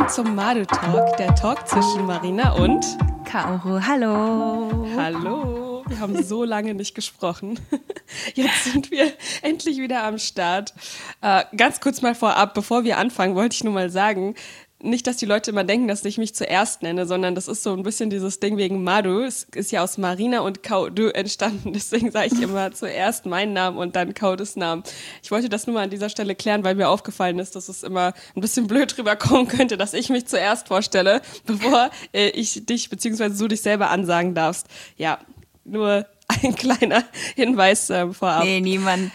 willkommen zum Madu Talk, der Talk zwischen Marina und Kaoru. Hallo. Hallo. Wir haben so lange nicht gesprochen. Jetzt sind wir endlich wieder am Start. Äh, ganz kurz mal vorab, bevor wir anfangen, wollte ich nur mal sagen, nicht, dass die Leute immer denken, dass ich mich zuerst nenne, sondern das ist so ein bisschen dieses Ding wegen Madu. Es ist ja aus Marina und Kaudu entstanden. Deswegen sage ich immer zuerst meinen Namen und dann Kaudus Namen. Ich wollte das nur mal an dieser Stelle klären, weil mir aufgefallen ist, dass es immer ein bisschen blöd rüberkommen könnte, dass ich mich zuerst vorstelle, bevor äh, ich dich bzw. du dich selber ansagen darfst. Ja, nur ein kleiner Hinweis ähm, vorab. Nee, niemand.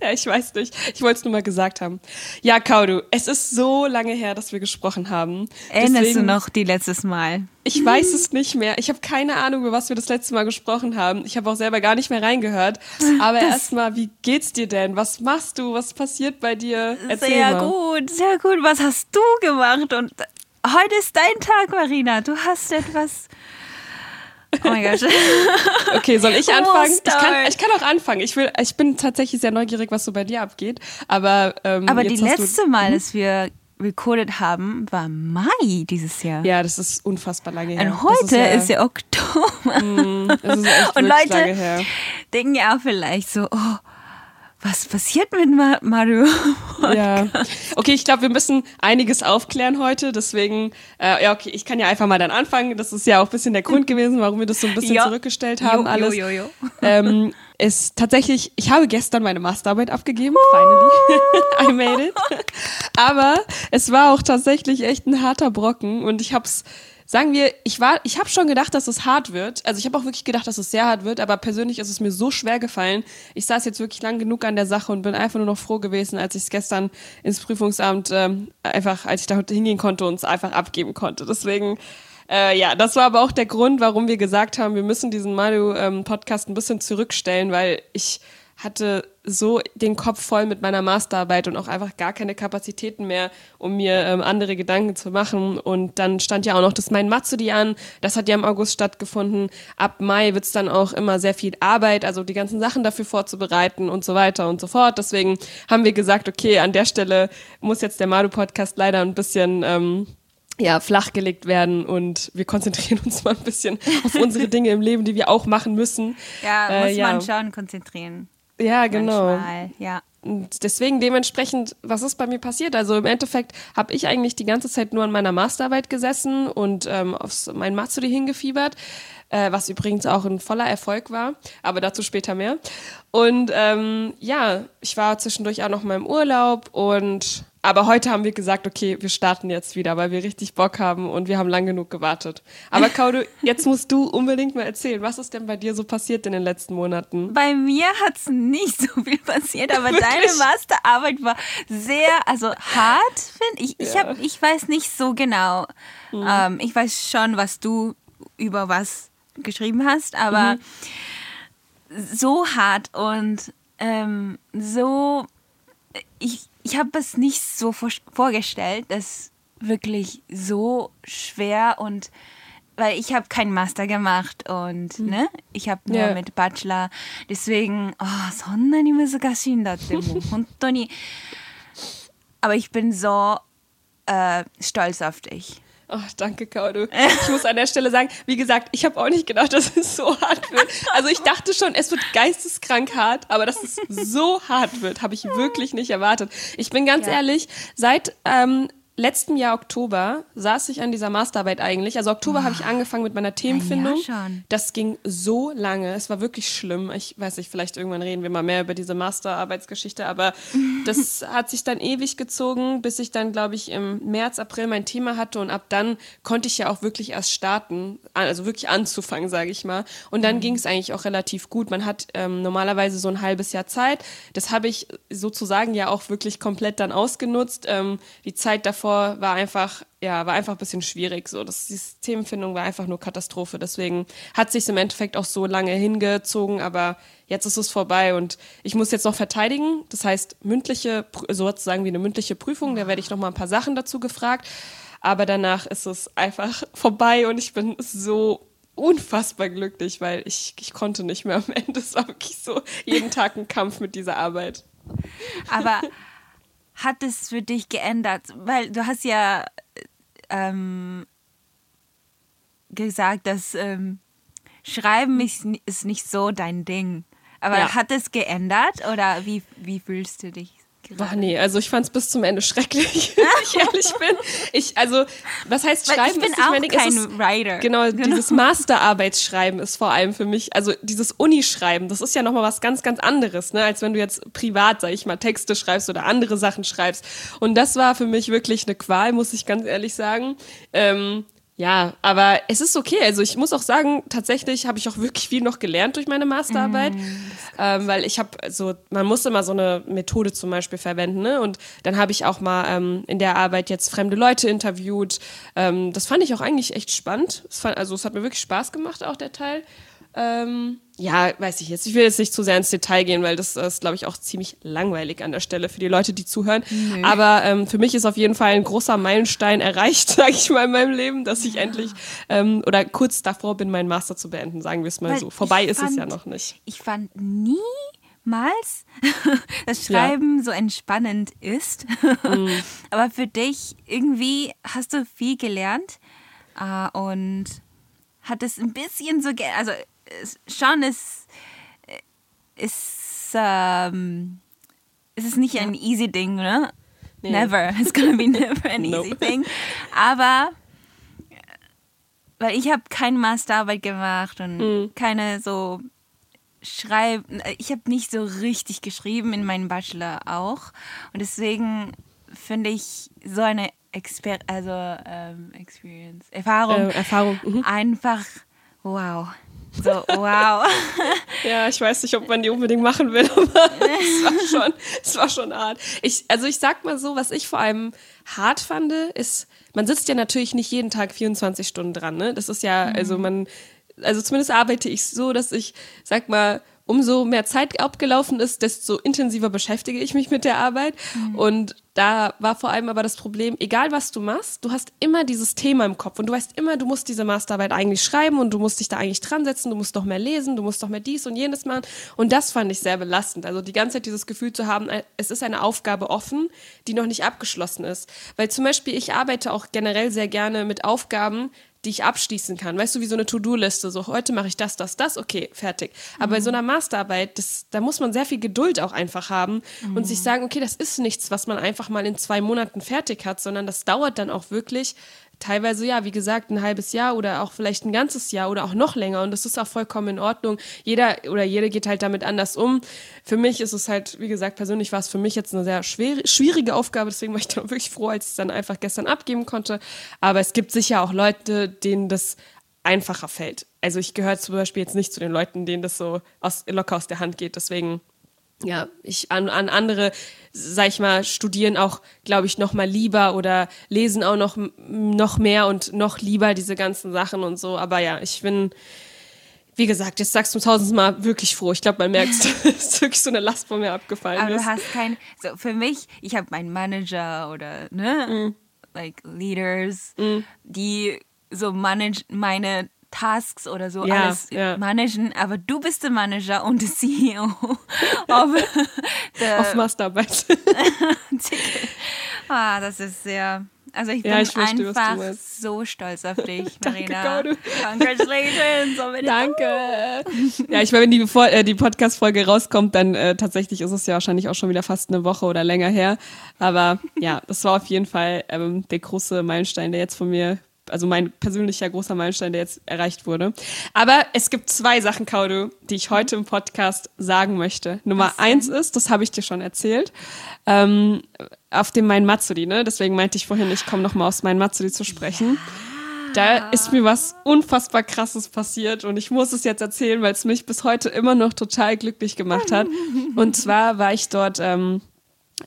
ja, ich weiß nicht. Ich wollte es nur mal gesagt haben. Ja, Kaudu, es ist so lange her, dass wir gesprochen haben. Erinnerst Deswegen, du noch die letztes Mal? Ich weiß es nicht mehr. Ich habe keine Ahnung, über was wir das letzte Mal gesprochen haben. Ich habe auch selber gar nicht mehr reingehört. Aber erstmal, wie geht's dir denn? Was machst du? Was passiert bei dir? Erzähl sehr mal. gut, sehr gut. Was hast du gemacht? Und heute ist dein Tag, Marina. Du hast etwas Oh mein Gott. Okay, soll ich anfangen? Ich kann, ich kann auch anfangen. Ich, will, ich bin tatsächlich sehr neugierig, was so bei dir abgeht. Aber, ähm, Aber die letzte Mal, hm? dass wir recorded haben, war Mai dieses Jahr. Ja, das ist unfassbar lange her. Und heute ist ja, ist ja, Oktober. Mm, Und Leute denken ja auch vielleicht so, oh, was passiert mit Mario? ja. Okay, ich glaube, wir müssen einiges aufklären heute. Deswegen, äh, ja, okay, ich kann ja einfach mal dann anfangen. Das ist ja auch ein bisschen der Grund gewesen, warum wir das so ein bisschen jo. zurückgestellt haben. Jo, alles. Jo, jo, jo. Ähm, ist tatsächlich, ich habe gestern meine Masterarbeit abgegeben. Finally. I made it. Aber es war auch tatsächlich echt ein harter Brocken und ich habe es sagen wir, ich war, ich habe schon gedacht, dass es hart wird. Also ich habe auch wirklich gedacht, dass es sehr hart wird, aber persönlich ist es mir so schwer gefallen. Ich saß jetzt wirklich lang genug an der Sache und bin einfach nur noch froh gewesen, als ich es gestern ins Prüfungsamt ähm, einfach, als ich da hingehen konnte und es einfach abgeben konnte. Deswegen, äh, ja, das war aber auch der Grund, warum wir gesagt haben, wir müssen diesen Malu-Podcast ähm, ein bisschen zurückstellen, weil ich hatte so den Kopf voll mit meiner Masterarbeit und auch einfach gar keine Kapazitäten mehr, um mir ähm, andere Gedanken zu machen. Und dann stand ja auch noch das Mein Matsuri an. Das hat ja im August stattgefunden. Ab Mai wird es dann auch immer sehr viel Arbeit, also die ganzen Sachen dafür vorzubereiten und so weiter und so fort. Deswegen haben wir gesagt, okay, an der Stelle muss jetzt der Madu-Podcast leider ein bisschen ähm, ja, flachgelegt werden und wir konzentrieren uns mal ein bisschen auf unsere Dinge im Leben, die wir auch machen müssen. Ja, muss äh, ja. man schon konzentrieren. Ja, genau. Manchmal, ja. Und deswegen dementsprechend, was ist bei mir passiert? Also im Endeffekt habe ich eigentlich die ganze Zeit nur an meiner Masterarbeit gesessen und ähm, auf mein Matsuri hingefiebert, äh, was übrigens auch ein voller Erfolg war, aber dazu später mehr. Und ähm, ja, ich war zwischendurch auch noch mal im Urlaub und aber heute haben wir gesagt, okay, wir starten jetzt wieder, weil wir richtig Bock haben und wir haben lang genug gewartet. Aber Kaudu, jetzt musst du unbedingt mal erzählen, was ist denn bei dir so passiert in den letzten Monaten? Bei mir hat es nicht so viel passiert, aber deine Masterarbeit war sehr, also hart, finde ich. Ich, hab, ich weiß nicht so genau. Mhm. Ähm, ich weiß schon, was du über was geschrieben hast, aber mhm. so hart und ähm, so ich, ich habe es nicht so vor, vorgestellt, dass wirklich so schwer und weil ich habe keinen Master gemacht und mhm. ne, ich habe nur yeah. mit Bachelor. Deswegen, oh, そんなに難しいんだってもう本当に。Aber ich bin so äh, stolz auf dich. Oh, danke, Kaudu. Ich muss an der Stelle sagen, wie gesagt, ich habe auch nicht gedacht, dass es so hart wird. Also ich dachte schon, es wird geisteskrank hart, aber dass es so hart wird, habe ich wirklich nicht erwartet. Ich bin ganz ja. ehrlich, seit ähm, letzten Jahr Oktober saß ich an dieser Masterarbeit eigentlich. Also Oktober oh, habe ich angefangen mit meiner Themenfindung. Das ging so lange. Es war wirklich schlimm. Ich weiß nicht, vielleicht irgendwann reden wir mal mehr über diese Masterarbeitsgeschichte, aber das hat sich dann ewig gezogen, bis ich dann, glaube ich, im März, April mein Thema hatte und ab dann konnte ich ja auch wirklich erst starten, also wirklich anzufangen, sage ich mal. Und dann mhm. ging es eigentlich auch relativ gut. Man hat ähm, normalerweise so ein halbes Jahr Zeit. Das habe ich sozusagen ja auch wirklich komplett dann ausgenutzt. Ähm, die Zeit davor davor war einfach, ja, war einfach ein bisschen schwierig. So, das, die Systemfindung war einfach nur Katastrophe. Deswegen hat sich im Endeffekt auch so lange hingezogen, aber jetzt ist es vorbei und ich muss jetzt noch verteidigen. Das heißt, mündliche, sozusagen wie eine mündliche Prüfung, da werde ich noch mal ein paar Sachen dazu gefragt. Aber danach ist es einfach vorbei und ich bin so unfassbar glücklich, weil ich, ich konnte nicht mehr am Ende. Es war wirklich so jeden Tag ein Kampf mit dieser Arbeit. Aber hat es für dich geändert? Weil du hast ja ähm, gesagt, dass ähm, Schreiben ist, ist nicht so dein Ding. Aber ja. hat es geändert oder wie, wie fühlst du dich? Boah, nee, also ich fand es bis zum Ende schrecklich, wenn ich ehrlich bin. Ich, also, was heißt Schreiben? ich bin ist auch meine, kein ist, Writer. Genau, genau, dieses Masterarbeitsschreiben ist vor allem für mich, also dieses Unischreiben, das ist ja nochmal was ganz, ganz anderes, ne, als wenn du jetzt privat, sag ich mal, Texte schreibst oder andere Sachen schreibst. Und das war für mich wirklich eine Qual, muss ich ganz ehrlich sagen. Ähm, ja, aber es ist okay. Also ich muss auch sagen, tatsächlich habe ich auch wirklich viel noch gelernt durch meine Masterarbeit, mm, ähm, weil ich habe so, man muss immer so eine Methode zum Beispiel verwenden, ne? Und dann habe ich auch mal ähm, in der Arbeit jetzt fremde Leute interviewt. Ähm, das fand ich auch eigentlich echt spannend. Es fand, also es hat mir wirklich Spaß gemacht, auch der Teil. Ähm, ja, weiß ich jetzt. Ich will jetzt nicht zu sehr ins Detail gehen, weil das ist, glaube ich, auch ziemlich langweilig an der Stelle für die Leute, die zuhören. Nee. Aber ähm, für mich ist auf jeden Fall ein großer Meilenstein erreicht, sage ich mal, in meinem Leben, dass ich ja. endlich ähm, oder kurz davor bin, meinen Master zu beenden, sagen wir es mal weil so. Vorbei ist fand, es ja noch nicht. Ich fand niemals, dass Schreiben ja. so entspannend ist. Mhm. Aber für dich irgendwie hast du viel gelernt äh, und hat es ein bisschen so, also schon ist, ist, ähm, es ist nicht ein easy Ding, ne? Nee. Never. It's gonna be never an easy nope. thing. Aber weil ich habe keine Masterarbeit gemacht und mm. keine so schreiben. Ich habe nicht so richtig geschrieben in meinem Bachelor auch und deswegen finde ich so eine Exper also ähm, Experience Erfahrung äh, Erfahrung mhm. einfach wow so, wow. ja, ich weiß nicht, ob man die unbedingt machen will, aber es war schon, es war schon hart. Ich, also ich sag mal so, was ich vor allem hart fand, ist, man sitzt ja natürlich nicht jeden Tag 24 Stunden dran, ne? Das ist ja, mhm. also man, also zumindest arbeite ich so, dass ich, sag mal, umso mehr Zeit abgelaufen ist, desto intensiver beschäftige ich mich mit der Arbeit. Mhm. Und da war vor allem aber das Problem, egal was du machst, du hast immer dieses Thema im Kopf und du weißt immer, du musst diese Masterarbeit eigentlich schreiben und du musst dich da eigentlich dran setzen, du musst noch mehr lesen, du musst noch mehr dies und jenes machen. Und das fand ich sehr belastend. Also die ganze Zeit dieses Gefühl zu haben, es ist eine Aufgabe offen, die noch nicht abgeschlossen ist. Weil zum Beispiel ich arbeite auch generell sehr gerne mit Aufgaben, die ich abschließen kann. Weißt du, wie so eine To-Do-Liste. So, heute mache ich das, das, das, okay, fertig. Aber mhm. bei so einer Masterarbeit, das, da muss man sehr viel Geduld auch einfach haben mhm. und sich sagen, okay, das ist nichts, was man einfach mal in zwei Monaten fertig hat, sondern das dauert dann auch wirklich teilweise ja, wie gesagt, ein halbes Jahr oder auch vielleicht ein ganzes Jahr oder auch noch länger und das ist auch vollkommen in Ordnung. Jeder oder jede geht halt damit anders um. Für mich ist es halt, wie gesagt, persönlich war es für mich jetzt eine sehr schwierige Aufgabe, deswegen war ich dann wirklich froh, als ich es dann einfach gestern abgeben konnte. Aber es gibt sicher auch Leute, denen das einfacher fällt. Also ich gehöre zum Beispiel jetzt nicht zu den Leuten, denen das so aus, locker aus der Hand geht. Deswegen ja, ich an, an andere, sag ich mal, studieren auch, glaube ich, noch mal lieber oder lesen auch noch, noch mehr und noch lieber diese ganzen Sachen und so. Aber ja, ich bin, wie gesagt, jetzt sagst du tausendmal wirklich froh. Ich glaube, man merkt, es ist wirklich so eine Last von mir abgefallen. Aber ist. du hast kein, so für mich, ich habe meinen Manager oder, ne, mm. like Leaders, mm. die so manage meine Tasks oder so ja, alles ja. managen, aber du bist der Manager und der CEO auf, auf Masterarbeit. ah, das ist sehr. Also ich bin ja, ich verstehe, einfach so stolz auf dich, Marina. Danke, Congratulations. Danke. Ja, ich meine, wenn die, äh, die Podcast-Folge rauskommt, dann äh, tatsächlich ist es ja wahrscheinlich auch schon wieder fast eine Woche oder länger her. Aber ja, das war auf jeden Fall ähm, der große Meilenstein, der jetzt von mir also mein persönlicher großer Meilenstein, der jetzt erreicht wurde. Aber es gibt zwei Sachen, Kaudu, die ich heute im Podcast sagen möchte. Nummer Was eins ist, das habe ich dir schon erzählt, ähm, auf dem Mein Matsuri, ne? Deswegen meinte ich vorhin, ich komme nochmal aus Mein Matsuri zu sprechen. Ja. Da ist mir was unfassbar krasses passiert und ich muss es jetzt erzählen, weil es mich bis heute immer noch total glücklich gemacht hat. Und zwar war ich dort ähm,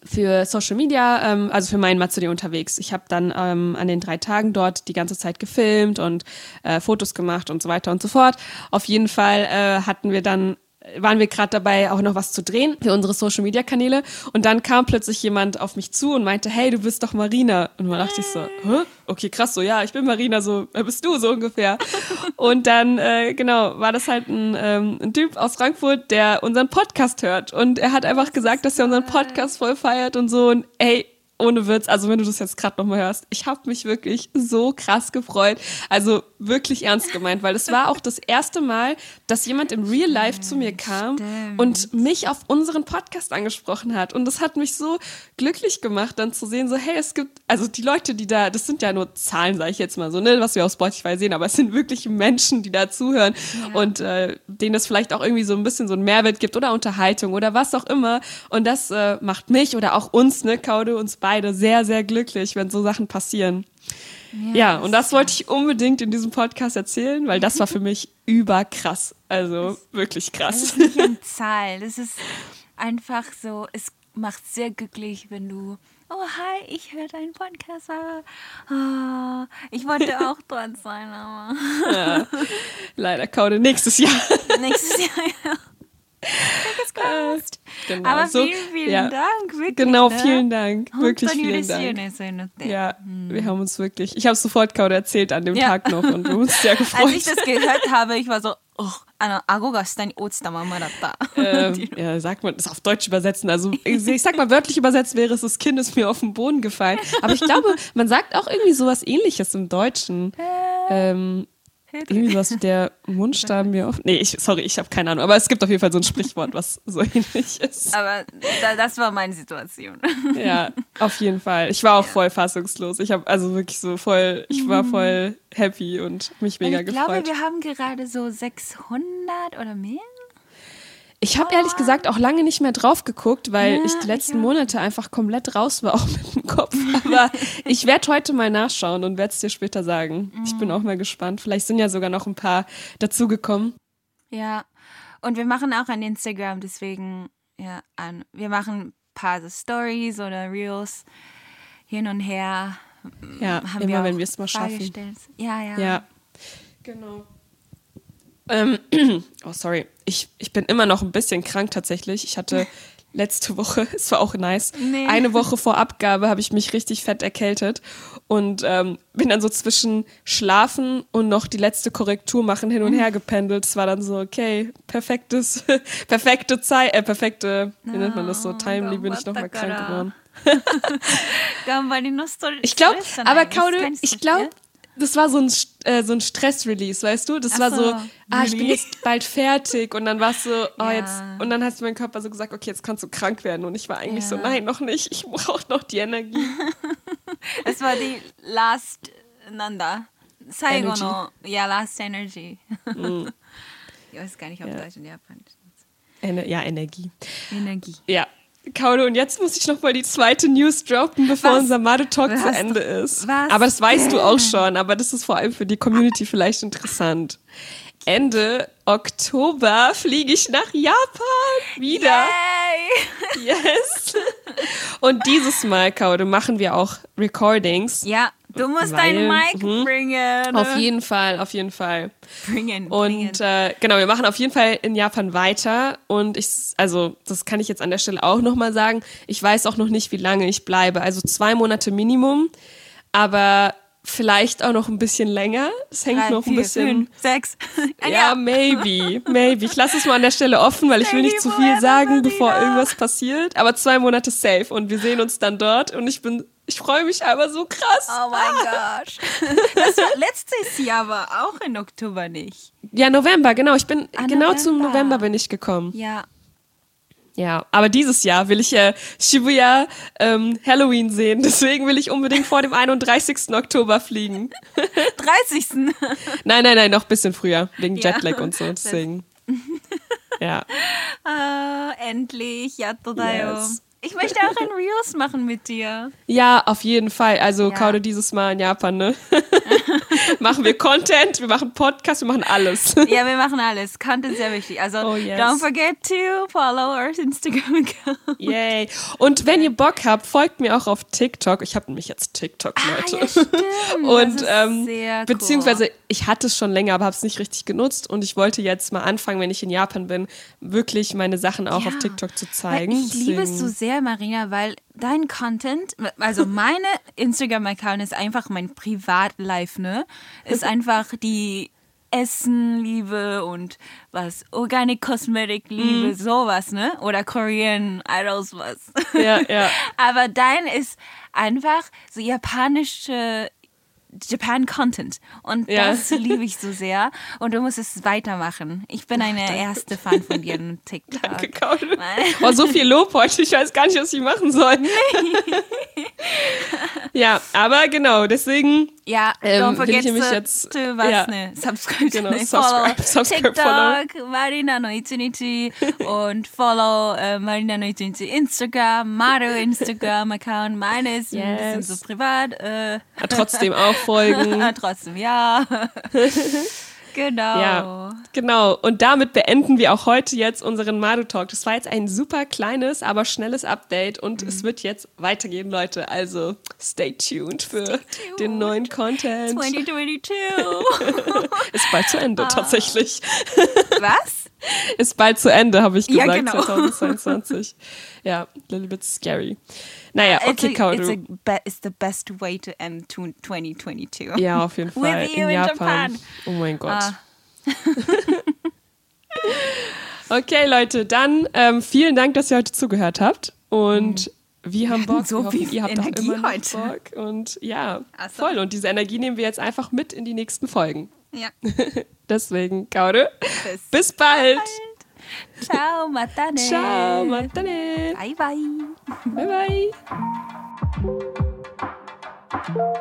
für Social Media, ähm, also für meinen Matsuri unterwegs. Ich habe dann ähm, an den drei Tagen dort die ganze Zeit gefilmt und äh, Fotos gemacht und so weiter und so fort. Auf jeden Fall äh, hatten wir dann waren wir gerade dabei, auch noch was zu drehen für unsere Social Media Kanäle. Und dann kam plötzlich jemand auf mich zu und meinte, hey, du bist doch Marina. Und man dachte ich so, Hä? okay, krass, so, ja, ich bin Marina, so, wer bist du, so ungefähr. und dann, äh, genau, war das halt ein, ähm, ein Typ aus Frankfurt, der unseren Podcast hört. Und er hat einfach gesagt, dass er unseren Podcast voll feiert und so. Und ey, ohne Witz, also wenn du das jetzt gerade nochmal hörst, ich habe mich wirklich so krass gefreut. Also wirklich ernst gemeint, weil es war auch das erste Mal, dass jemand im Real Life zu mir kam Stimmt. und mich auf unseren Podcast angesprochen hat. Und das hat mich so glücklich gemacht, dann zu sehen, so, hey, es gibt, also die Leute, die da, das sind ja nur Zahlen, sage ich jetzt mal so, ne, was wir auf Spotify sehen, aber es sind wirklich Menschen, die da zuhören ja. und äh, denen es vielleicht auch irgendwie so ein bisschen so einen Mehrwert gibt oder Unterhaltung oder was auch immer. Und das äh, macht mich oder auch uns, ne, Kaude, uns beide sehr, sehr glücklich, wenn so Sachen passieren. Ja, ja und das wollte ich unbedingt in diesem Podcast erzählen, weil das war für mich überkrass. Also wirklich krass. Das ist nicht eine Zahl. Das ist einfach so, es macht sehr glücklich, wenn du oh hi, ich höre deinen Podcast. Oh, ich wollte auch dort sein, aber. Ja, leider Kaude nächstes Jahr. nächstes Jahr, ja. Genau. Aber so, vielen, vielen ja. Dank, wirklich. Genau, ne? vielen Dank. Wirklich vielen Dank. Ja, hm. wir haben uns wirklich, ich habe sofort Kaude erzählt an dem ja. Tag noch und wir haben uns sehr gefreut. Als ich das gehört habe, ich war so, oh, ano, ago ga shita ni ochita mama datta. Ähm, ja, sagt man, das auf Deutsch übersetzen. Also ich, ich sag mal, wörtlich übersetzt wäre es, das Kind ist mir auf den Boden gefallen. Aber ich glaube, man sagt auch irgendwie sowas ähnliches im Deutschen. Ähm, irgendwie was der Mundstaben mir auf. Nee, ich, sorry, ich habe keine Ahnung. Aber es gibt auf jeden Fall so ein Sprichwort, was so ähnlich ist. Aber da, das war meine Situation. Ja, auf jeden Fall. Ich war auch voll fassungslos. Ich habe also wirklich so voll, ich war mhm. voll happy und mich mega gefreut. Ich glaube, wir haben gerade so 600 oder mehr. Ich habe ehrlich gesagt auch lange nicht mehr drauf geguckt, weil ja, ich die letzten ich Monate einfach komplett raus war, auch mit dem Kopf. Aber ich werde heute mal nachschauen und werde es dir später sagen. Mhm. Ich bin mhm. auch mal gespannt. Vielleicht sind ja sogar noch ein paar dazugekommen. Ja, und wir machen auch an Instagram, deswegen, ja, an, wir machen ein paar so Stories oder Reels hin und her. Ja, haben immer wir wenn wir es mal schaffen. Ja, ja. Ja, genau. Ähm, oh, sorry. Ich, ich bin immer noch ein bisschen krank tatsächlich. Ich hatte letzte Woche, es war auch nice, nee. eine Woche vor Abgabe habe ich mich richtig fett erkältet und ähm, bin dann so zwischen Schlafen und noch die letzte Korrektur machen hin und her gependelt. Es war dann so, okay, perfektes, perfekte Zeit, äh, perfekte, wie nennt man das so, timely bin ich nochmal krank geworden. ich glaube, aber Kaude, ich glaube, das war so ein, äh, so ein Stress-Release, weißt du? Das Ach war so, so ah, ich bin jetzt bald fertig und dann war es so, oh, ja. jetzt, und dann hast du mein Körper so gesagt, okay, jetzt kannst du krank werden und ich war eigentlich ja. so, nein, noch nicht, ich brauche noch die Energie. es war die Last, Nanda, Saigo no, ja, Last Energy. Mm. Ich weiß gar nicht, ob ja. Deutsch und Japanisch Ener ja, Energie. Energie. Ja, Kaude, und jetzt muss ich noch mal die zweite News droppen, bevor was? unser Made Talk was? zu Ende ist. Was? Aber das weißt du auch schon, aber das ist vor allem für die Community vielleicht interessant. Ende Oktober fliege ich nach Japan wieder. Yay! Yes. Und dieses Mal, Kaude, machen wir auch Recordings. Ja. Du musst weil, dein Mic mh, bringen. Auf jeden Fall, auf jeden Fall. Bringen. Und äh, genau, wir machen auf jeden Fall in Japan weiter. Und ich, also, das kann ich jetzt an der Stelle auch nochmal sagen. Ich weiß auch noch nicht, wie lange ich bleibe. Also zwei Monate Minimum. Aber vielleicht auch noch ein bisschen länger. Es hängt Drei, noch ein vier, bisschen. Fünf, sechs. ja, ja, maybe, maybe. Ich lasse es mal an der Stelle offen, weil ich will nicht zu viel sagen, bevor irgendwas passiert. Aber zwei Monate safe und wir sehen uns dann dort und ich bin ich freue mich aber so krass. Oh mein ah. Gott. Das war letztes Jahr war auch im Oktober nicht. Ja, November, genau. Ich bin ah, genau November. zum November bin ich gekommen. Ja. Ja, aber dieses Jahr will ich äh, Shibuya ähm, Halloween sehen. Deswegen will ich unbedingt vor dem 31. Oktober fliegen. 30. nein, nein, nein, noch ein bisschen früher. Wegen ja. Jetlag und so. Deswegen. ja. Ah, endlich. Ja, total. Yes. Ich möchte auch ein Reels machen mit dir. Ja, auf jeden Fall. Also ja. Kaude dieses Mal in Japan, ne? machen wir Content, wir machen Podcast, wir machen alles. ja, wir machen alles. Content ist sehr wichtig. Also, oh, yes. don't forget to follow our Instagram account. Yay. Und wenn ihr Bock habt, folgt mir auch auf TikTok. Ich habe nämlich jetzt TikTok, Leute. Ah, ja, Und ähm, cool. beziehungsweise ich hatte es schon länger, aber habe es nicht richtig genutzt. Und ich wollte jetzt mal anfangen, wenn ich in Japan bin, wirklich meine Sachen auch ja. auf TikTok zu zeigen. Ich liebe es so sehr, Marina, weil dein Content, also meine Instagram-Account ist einfach mein Privatlife, ne? Ist einfach die Essen liebe und was Organic Cosmetic liebe, mm. sowas, ne? Oder Korean Idols was. Ja, ja. Aber dein ist einfach so japanische Japan Content. Und ja. das liebe ich so sehr. Und du musst es weitermachen. Ich bin eine Ach, erste Fan von dir in TikTok. Danke, Kaudel. Oh, so viel Lob heute. Ich weiß gar nicht, was ich machen soll. ja, aber genau, deswegen ja, ähm, don't forget will ich to, jetzt, to was, ja. ne, subscribe, genau, ne, subscribe, follow subscribe, TikTok, follow. Marina no Ichinichi und follow äh, Marina no Ichinichi Instagram, Mario Instagram Account, meine ist yes. ein bisschen so privat. Äh. Trotzdem auch folgen. Trotzdem, ja. Genau. Ja, genau. Und damit beenden wir auch heute jetzt unseren Maru Talk. Das war jetzt ein super kleines, aber schnelles Update und mhm. es wird jetzt weitergehen, Leute. Also stay tuned für stay tuned. den neuen Content. 2022. Ist bald zu Ende, ah. tatsächlich. Was? Ist bald zu Ende, habe ich gesagt, ja, genau. 2022. ja, a little bit scary. Naja, okay, it's, a, it's, a it's the best way to end 2022. Ja, auf jeden Fall. With you in, in Japan. Japan. Oh mein Gott. Ah. okay, Leute, dann ähm, vielen Dank, dass ihr heute zugehört habt. Und mhm. wir haben Bock. So viel ihr habt Energie auch immer heute. Bock. Und ja, so. voll. Und diese Energie nehmen wir jetzt einfach mit in die nächsten Folgen. Ja. Deswegen, Kaude. Bis, bis bald. bald. Ciao, matane. Ciao, matane. Bye, bye. Bye, bye.